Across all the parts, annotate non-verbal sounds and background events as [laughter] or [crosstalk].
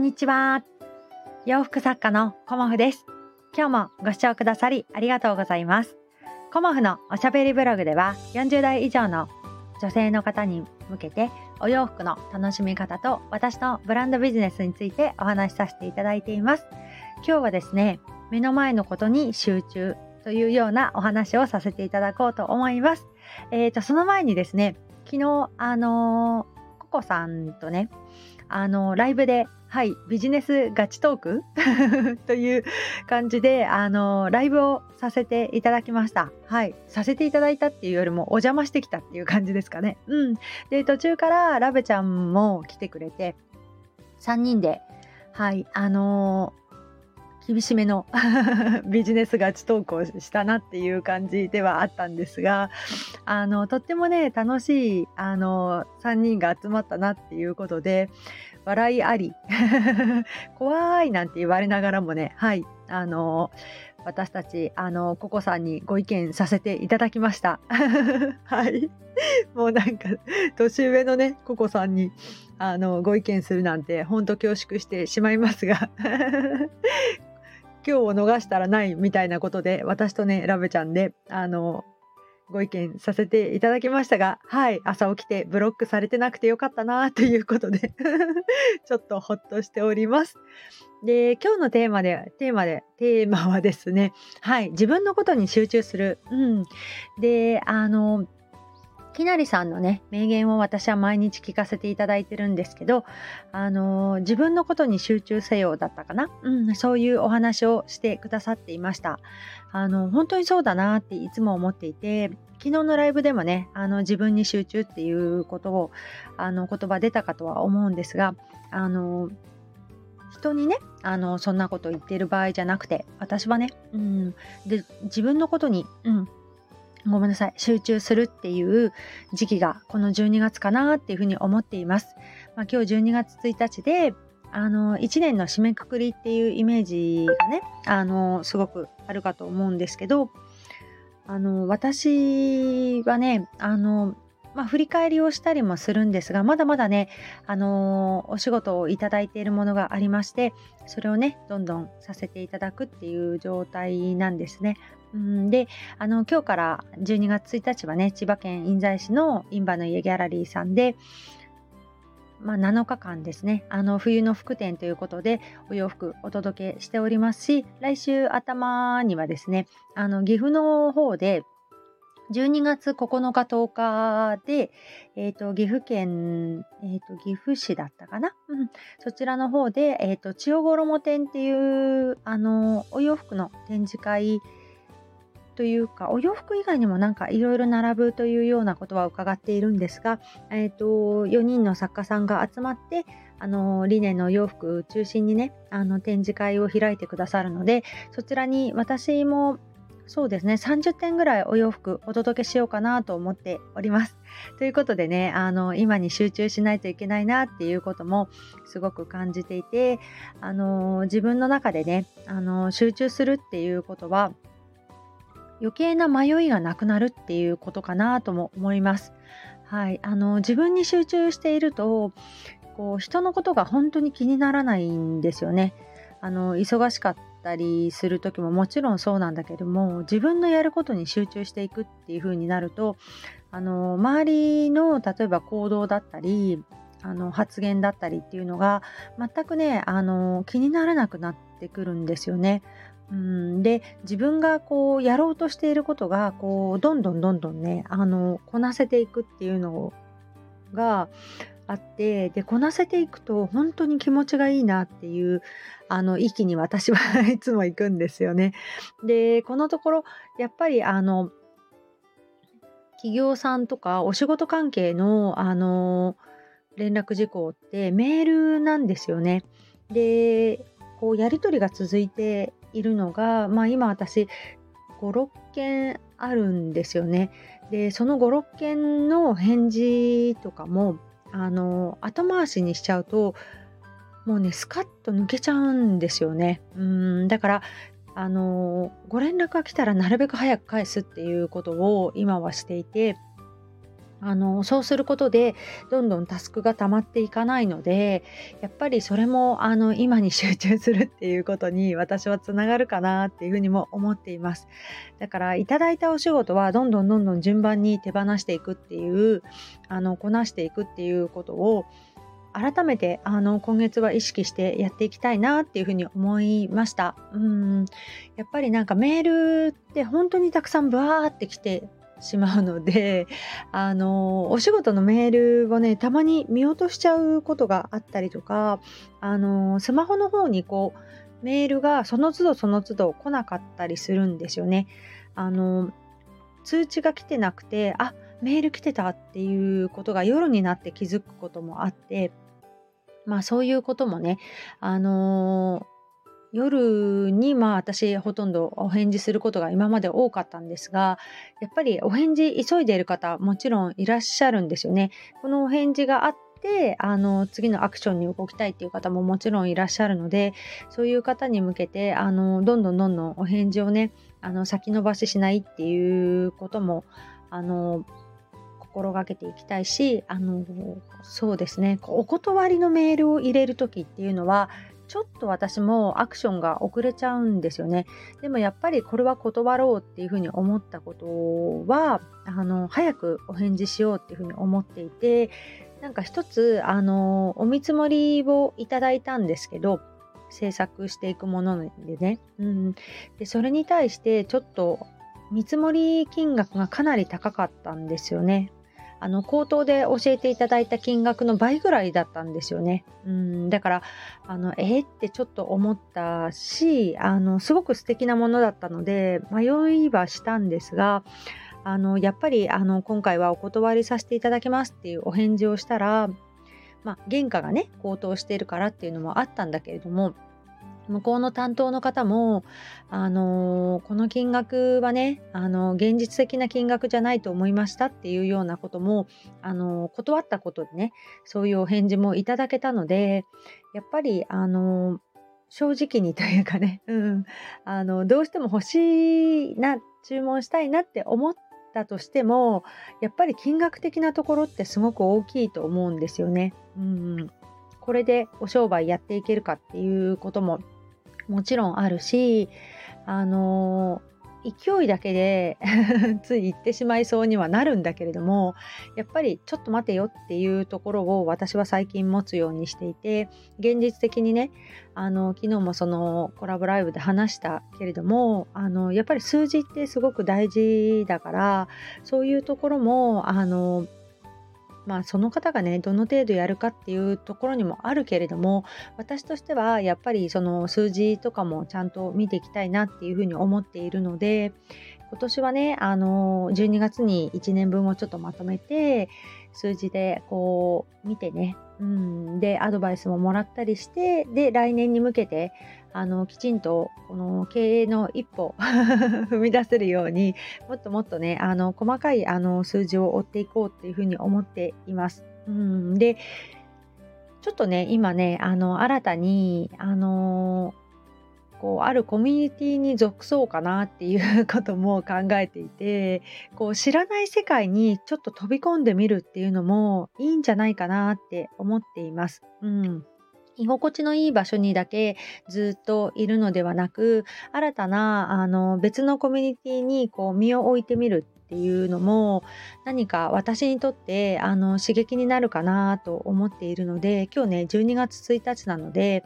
んにちは。洋服作家のコモフです。今日もご視聴くださりありがとうございます。コモフのおしゃべりブログでは40代以上の女性の方に向けてお洋服の楽しみ方と私のブランドビジネスについてお話しさせていただいています。今日はですね、目の前のことに集中というようなお話をさせていただこうと思います。えーと、その前にですね、昨日、あのー、ココさんとね、あの、ライブではい、ビジネスガチトーク？[laughs] という感じで、あのライブをさせていただきました。はい、させていただいたっていうよりもお邪魔してきたっていう感じですかね。うん。で、途中からラベちゃんも来てくれて、3人で、はい、あの厳しめの [laughs] ビジネスガチトークをしたなっていう感じではあったんですがあのとってもね楽しいあの3人が集まったなっていうことで笑いあり [laughs] 怖いなんて言われながらもねはいあの私たちあのココさんにご意見させていただきました。[laughs] はい。もうなんか年上のねココさんにあのご意見するなんてほんと恐縮してしまいますが。今日を逃したらないみたいなことで私とねラブちゃんであのご意見させていただきましたがはい朝起きてブロックされてなくてよかったなということで [laughs] ちょっとほっとしております。で今日のテーマでテーマでテーマはですねはい自分のことに集中する。うん、であのきなりさんのね名言を私は毎日聞かせていただいてるんですけど、あのー、自分のことに集中せよだったかな、うん、そういうお話をしてくださっていました。あの本当にそうだなっていつも思っていて昨日のライブでもねあの自分に集中っていうことをあの言葉出たかとは思うんですがあの人にねあのそんなこと言ってる場合じゃなくて私はね、うん、で自分のことに、うん、ごめんなさい、集中するっていう時期がこの12月かなっていうふうに思っています。まあ、今日12月1日で、あの、1年の締めくくりっていうイメージがね、あの、すごくあるかと思うんですけど、あの、私はね、あの、まあ、振り返りをしたりもするんですがまだまだね、あの、お仕事をいただいているものがありましてそれをねどんどんさせていただくっていう状態なんですね。うんであの今日から12月1日はね千葉県印西市のインバの家ギャラリーさんでまあ、7日間ですね。あの冬の服店ということでお洋服お届けしておりますし来週頭にはですねあの岐阜の方で12月9日10日で、えーと、岐阜県、えーと、岐阜市だったかな、うん、そちらの方で、えーと、千代衣店っていうあのお洋服の展示会というかお洋服以外にもなんかいろいろ並ぶというようなことは伺っているんですが、えー、と4人の作家さんが集まってあのリネのお洋服中心にねあの展示会を開いてくださるのでそちらに私もそうですね30点ぐらいお洋服お届けしようかなと思っております。ということでねあの今に集中しないといけないなっていうこともすごく感じていてあの自分の中でねあの集中するっていうことは余計な迷いがなくなるっていうことかなとも思います。はい、あの自分に集中しているとこう人のことが本当に気にならないんですよね。あの忙しかったりする時ももちろんそうなんだけども自分のやることに集中していくっていう風になるとあの周りの例えば行動だったりあの発言だったりっていうのが全くねあの気にならなくなってくるんですよね。うんで自分がこうやろうとしていることがこうどんどんどんどんねあのこなせていくっていうのがあってでこなせていくと本当に気持ちがいいなっていうあの域に私は [laughs] いつも行くんですよね。でこのところやっぱりあの企業さんとかお仕事関係のあの連絡事項ってメールなんですよね。でこうやり取りが続いているのが、まあ、今私56件あるんですよね。でその56件の返事とかもあの後回しにしちゃうともうねスカッと抜けちゃうんですよね。うんだからあのご連絡が来たらなるべく早く返すっていうことを今はしていてあのそうすることでどんどんタスクが溜まっていかないのでやっぱりそれもあの今に集中するっていうことに私はつながるかなっていうふうにも思っています。だからいただいたお仕事はどんどんどんどん順番に手放していくっていうあのこなしていくっていうことを改めてあの今月は意識してやっていきたいなっていうふうに思いました。うん。やっぱりなんかメールって本当にたくさんブワーってきてしまうので、[laughs] あの、お仕事のメールをね、たまに見落としちゃうことがあったりとか、あの、スマホの方にこう、メールがその都度その都度来なかったりするんですよね。あの、通知が来てなくて、あ、メール来てたっていうことが夜になって気づくこともあって、まあそういうこともね、あの夜にまあ私ほとんどお返事することが今まで多かったんですがやっぱりお返事急いでいる方もちろんいらっしゃるんですよね。このお返事があってあの次のアクションに動きたいっていう方ももちろんいらっしゃるのでそういう方に向けてあのどんどんどんどんお返事をねあの先延ばししないっていうこともあの心がけていきたいしあのそうですねお断りのメールを入れる時っていうのはちょっと私もアクションが遅れちゃうんですよね。でもやっぱりこれは断ろうっていうふうに思ったことはあの早くお返事しようっていうふうに思っていてなんか一つあのお見積もりをいただいたんですけど制作していくものでね、うん、でそれに対してちょっと見積もり金額がかなり高かったんですよね。あの口頭で教えていただいた金額の倍ぐらいだったんですよね。うんだからあのえー、ってちょっと思ったしあのすごく素敵なものだったので迷いはしたんですがあのやっぱりあの今回はお断りさせていただきますっていうお返事をしたら、まあ、原価がね高騰しているからっていうのもあったんだけれども向こうの担当の方も、あのー、この金額はね、あのー、現実的な金額じゃないと思いましたっていうようなことも、あのー、断ったことでね、そういうお返事もいただけたので、やっぱり、あの正直にというかね、[laughs] うん、あのどうしても欲しいな、注文したいなって思ったとしても、やっぱり金額的なところってすごく大きいと思うんですよね。うん、これでお商売やっていけるかっていうことももちろんあるしあの勢いだけで [laughs] つい行ってしまいそうにはなるんだけれどもやっぱりちょっと待てよっていうところを私は最近持つようにしていて現実的にねあの昨日もそのコラボライブで話したけれどもあのやっぱり数字ってすごく大事だからそういうところもあのまあその方がねどの程度やるかっていうところにもあるけれども私としてはやっぱりその数字とかもちゃんと見ていきたいなっていうふうに思っているので今年はねあの12月に1年分をちょっとまとめて数字でこう見てね、うん、でアドバイスももらったりしてで来年に向けてあのきちんとこの経営の一歩 [laughs] 踏み出せるようにもっともっとねあの細かいあの数字を追っていこうっていうふうに思っています。うん、でちょっとね今ねあの新たにあのこうあるコミュニティに属そうかなっていうことも考えていて [laughs] こう知らない世界にちょっと飛び込んでみるっていうのもいいんじゃないかなって思っています。うん居心地のいい場所にだけずっといるのではなく新たなあの別のコミュニティにこう身を置いてみるっていうのも何か私にとってあの刺激になるかなと思っているので今日ね12月1日なので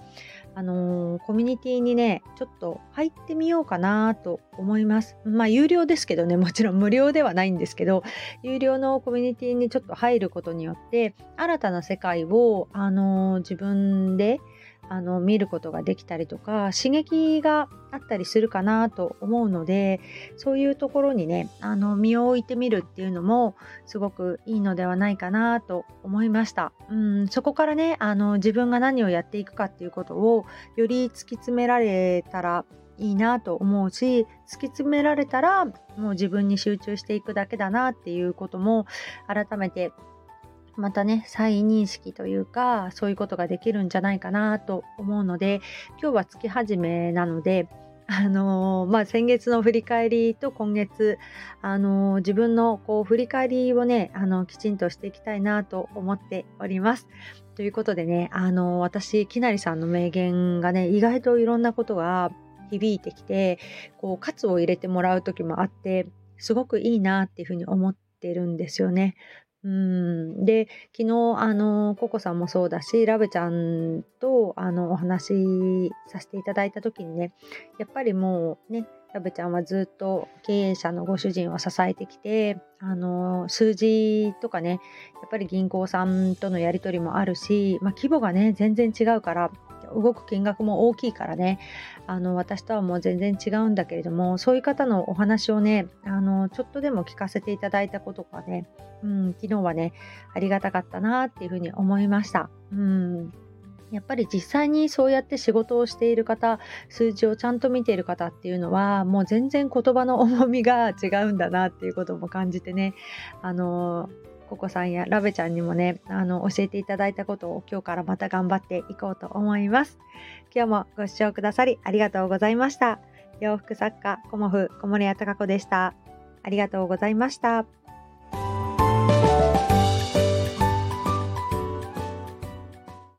あのー、コミュニティにね、ちょっと入ってみようかなと思います。まあ、有料ですけどね、もちろん無料ではないんですけど、[laughs] 有料のコミュニティにちょっと入ることによって、新たな世界を、あのー、自分で、あの見ることができたりとか刺激があったりするかなと思うのでそういうところにねあの身を置いてみるっていうのもすごくいいのではないかなと思いました。うんそこからねあの自分が何をやっていくかっていうことをより突き詰められたらいいなと思うし突き詰められたらもう自分に集中していくだけだなっていうことも改めてまたね再認識というかそういうことができるんじゃないかなと思うので今日は月始めなのであのー、まあ、先月の振り返りと今月、あのー、自分のこう振り返りをね、あのきちんとしていきたいなと思っております。ということでね、あの私、きなりさんの名言がね、意外といろんなことが響いてきて、こう、喝を入れてもらう時もあって、すごくいいなっていうふうに思ってるんですよね。うん、で昨日あのココさんもそうだしラブちゃんとあのお話しさせていただいた時にねやっぱりもうねラブちゃんはずっと経営者のご主人を支えてきてあの数字とかねやっぱり銀行さんとのやり取りもあるし、まあ、規模がね全然違うから動く金額も大きいからねあの私とはもう全然違うんだけれどもそういう方のお話をねあのちょっとでも聞かせていただいたことがね、うん、昨日はねありがたかったなっていうふうに思いました。うんやっぱり実際にそうやって仕事をしている方数字をちゃんと見ている方っていうのはもう全然言葉の重みが違うんだなっていうことも感じてねあのココさんやラベちゃんにもね、あの、教えていただいたことを今日からまた頑張っていこうと思います。今日もご視聴くださりありがとうございました。洋服作家、コモフ、小森屋隆子でした。ありがとうございました。